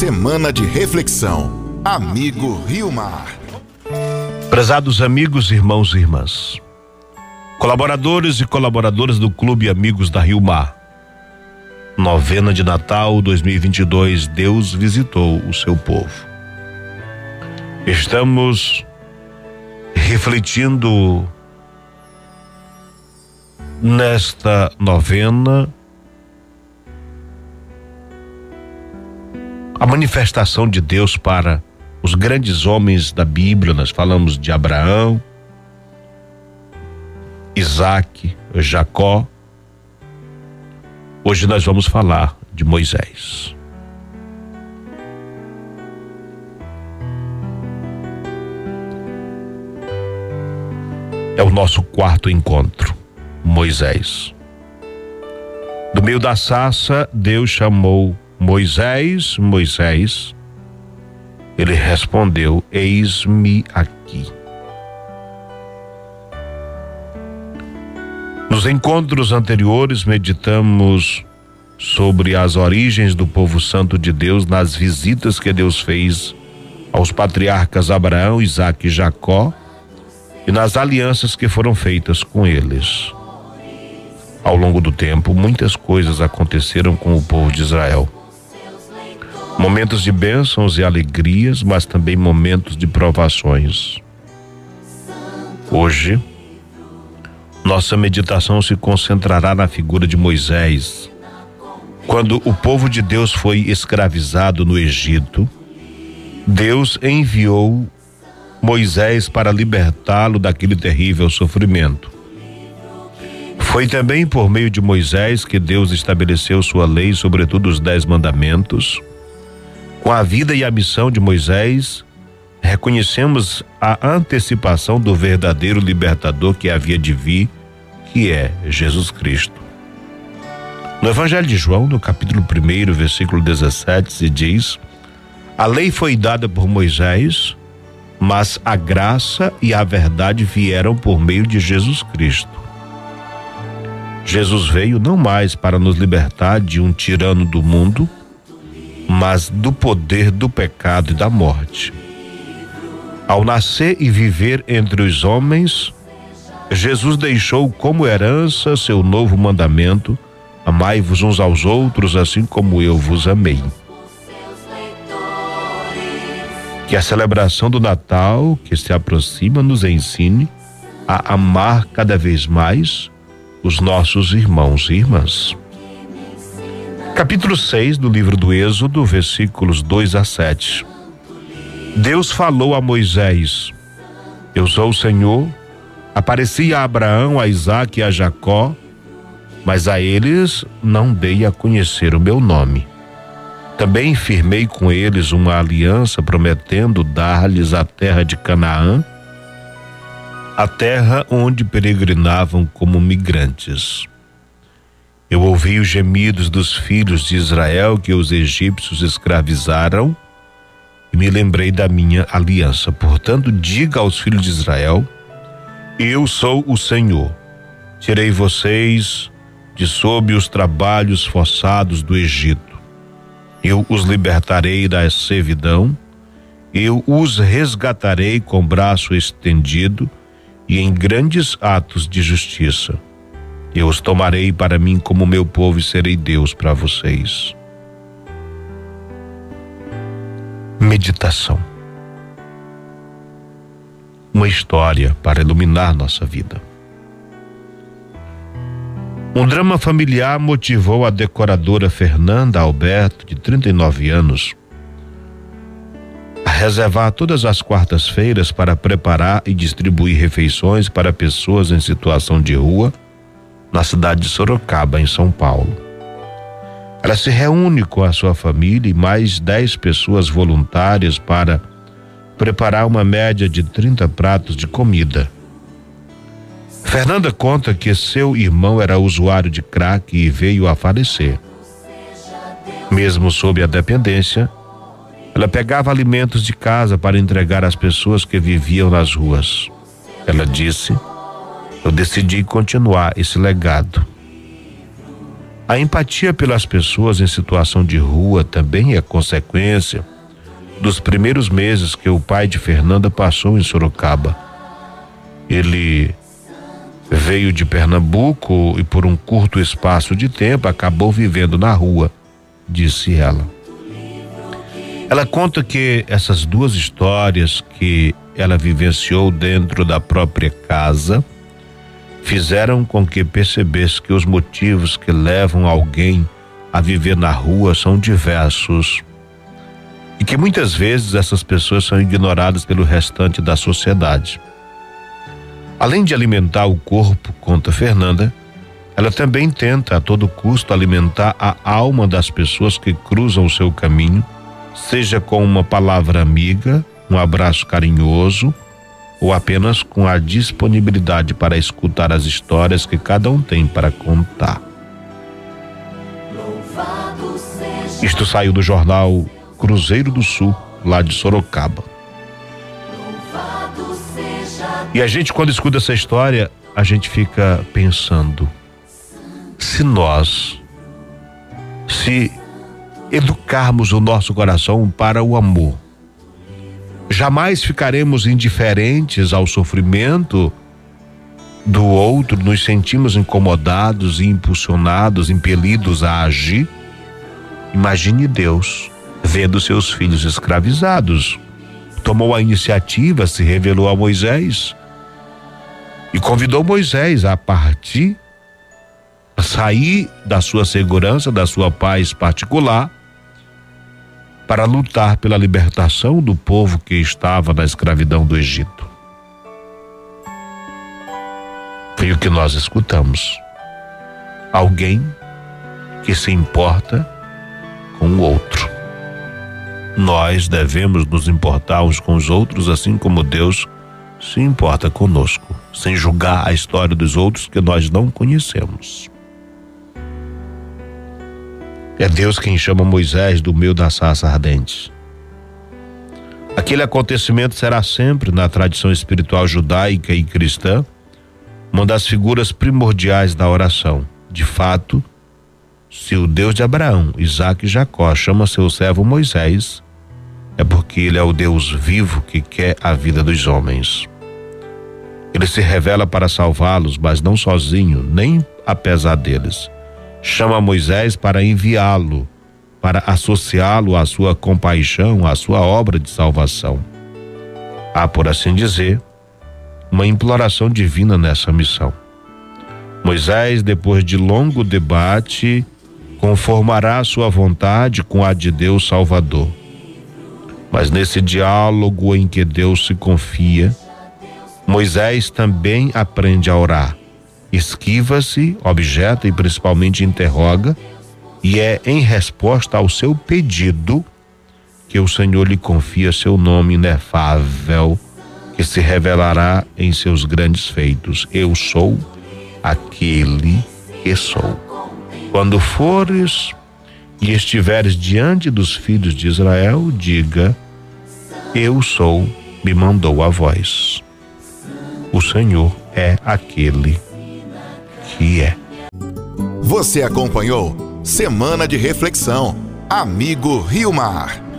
Semana de reflexão. Amigo Rio Mar. Prezados amigos, irmãos e irmãs, colaboradores e colaboradoras do Clube Amigos da Rio Mar. Novena de Natal 2022, Deus visitou o seu povo. Estamos refletindo nesta novena a manifestação de Deus para os grandes homens da Bíblia. Nós falamos de Abraão, Isaac, Jacó. Hoje nós vamos falar de Moisés. É o nosso quarto encontro, Moisés. Do meio da sarça, Deus chamou Moisés, Moisés. Ele respondeu: Eis-me aqui. Nos encontros anteriores, meditamos sobre as origens do povo santo de Deus nas visitas que Deus fez aos patriarcas Abraão, Isaac e Jacó e nas alianças que foram feitas com eles. Ao longo do tempo, muitas coisas aconteceram com o povo de Israel. Momentos de bênçãos e alegrias, mas também momentos de provações. Hoje, nossa meditação se concentrará na figura de Moisés. Quando o povo de Deus foi escravizado no Egito, Deus enviou Moisés para libertá-lo daquele terrível sofrimento. Foi também por meio de Moisés que Deus estabeleceu sua lei, sobretudo os Dez Mandamentos com a vida e a missão de Moisés, reconhecemos a antecipação do verdadeiro libertador que havia de vir, que é Jesus Cristo. No Evangelho de João, no capítulo 1, versículo 17, se diz: A lei foi dada por Moisés, mas a graça e a verdade vieram por meio de Jesus Cristo. Jesus veio não mais para nos libertar de um tirano do mundo, mas do poder do pecado e da morte. Ao nascer e viver entre os homens, Jesus deixou como herança seu novo mandamento: amai-vos uns aos outros, assim como eu vos amei. Que a celebração do Natal, que se aproxima, nos ensine a amar cada vez mais os nossos irmãos e irmãs. Capítulo 6 do livro do Êxodo, versículos 2 a 7. Deus falou a Moisés: Eu sou o Senhor. Apareci a Abraão, a Isaac e a Jacó, mas a eles não dei a conhecer o meu nome. Também firmei com eles uma aliança, prometendo dar-lhes a terra de Canaã, a terra onde peregrinavam como migrantes. Eu ouvi os gemidos dos filhos de Israel que os egípcios escravizaram e me lembrei da minha aliança. Portanto, diga aos filhos de Israel: Eu sou o Senhor. Tirei vocês de sob os trabalhos forçados do Egito. Eu os libertarei da servidão. Eu os resgatarei com braço estendido e em grandes atos de justiça eu os tomarei para mim como meu povo e serei Deus para vocês. Meditação. Uma história para iluminar nossa vida. Um drama familiar motivou a decoradora Fernanda Alberto, de 39 anos, a reservar todas as quartas-feiras para preparar e distribuir refeições para pessoas em situação de rua na cidade de Sorocaba, em São Paulo. Ela se reúne com a sua família e mais dez pessoas voluntárias para preparar uma média de 30 pratos de comida. Fernanda conta que seu irmão era usuário de crack e veio a falecer. Mesmo sob a dependência, ela pegava alimentos de casa para entregar às pessoas que viviam nas ruas. Ela disse eu decidi continuar esse legado. A empatia pelas pessoas em situação de rua também é consequência dos primeiros meses que o pai de Fernanda passou em Sorocaba. Ele veio de Pernambuco e por um curto espaço de tempo acabou vivendo na rua, disse ela. Ela conta que essas duas histórias que ela vivenciou dentro da própria casa fizeram com que percebesse que os motivos que levam alguém a viver na rua são diversos e que muitas vezes essas pessoas são ignoradas pelo restante da sociedade. Além de alimentar o corpo, conta Fernanda, ela também tenta a todo custo alimentar a alma das pessoas que cruzam o seu caminho, seja com uma palavra amiga, um abraço carinhoso ou apenas com a disponibilidade para escutar as histórias que cada um tem para contar. Isto saiu do jornal Cruzeiro do Sul, lá de Sorocaba. E a gente, quando escuta essa história, a gente fica pensando: se nós, se educarmos o nosso coração para o amor, Jamais ficaremos indiferentes ao sofrimento do outro, nos sentimos incomodados e impulsionados, impelidos a agir. Imagine Deus vendo seus filhos escravizados. Tomou a iniciativa, se revelou a Moisés e convidou Moisés a partir, a sair da sua segurança, da sua paz particular para lutar pela libertação do povo que estava na escravidão do Egito. Foi o que nós escutamos. Alguém que se importa com o outro. Nós devemos nos importar uns com os outros, assim como Deus se importa conosco, sem julgar a história dos outros que nós não conhecemos. É Deus quem chama Moisés do meio da sarça ardente. Aquele acontecimento será sempre, na tradição espiritual judaica e cristã, uma das figuras primordiais da oração. De fato, se o Deus de Abraão, Isaac e Jacó chama seu servo Moisés, é porque ele é o Deus vivo que quer a vida dos homens. Ele se revela para salvá-los, mas não sozinho, nem apesar deles chama Moisés para enviá-lo, para associá-lo à sua compaixão, à sua obra de salvação. Há, por assim dizer, uma imploração divina nessa missão. Moisés, depois de longo debate, conformará sua vontade com a de Deus Salvador. Mas nesse diálogo em que Deus se confia, Moisés também aprende a orar esquiva-se, objeta e principalmente interroga, e é em resposta ao seu pedido que o Senhor lhe confia seu nome inefável, que se revelará em seus grandes feitos. Eu sou aquele que sou. Quando fores e estiveres diante dos filhos de Israel, diga: Eu sou, me mandou a voz. O Senhor é aquele que é. Você acompanhou Semana de Reflexão. Amigo Rio Mar.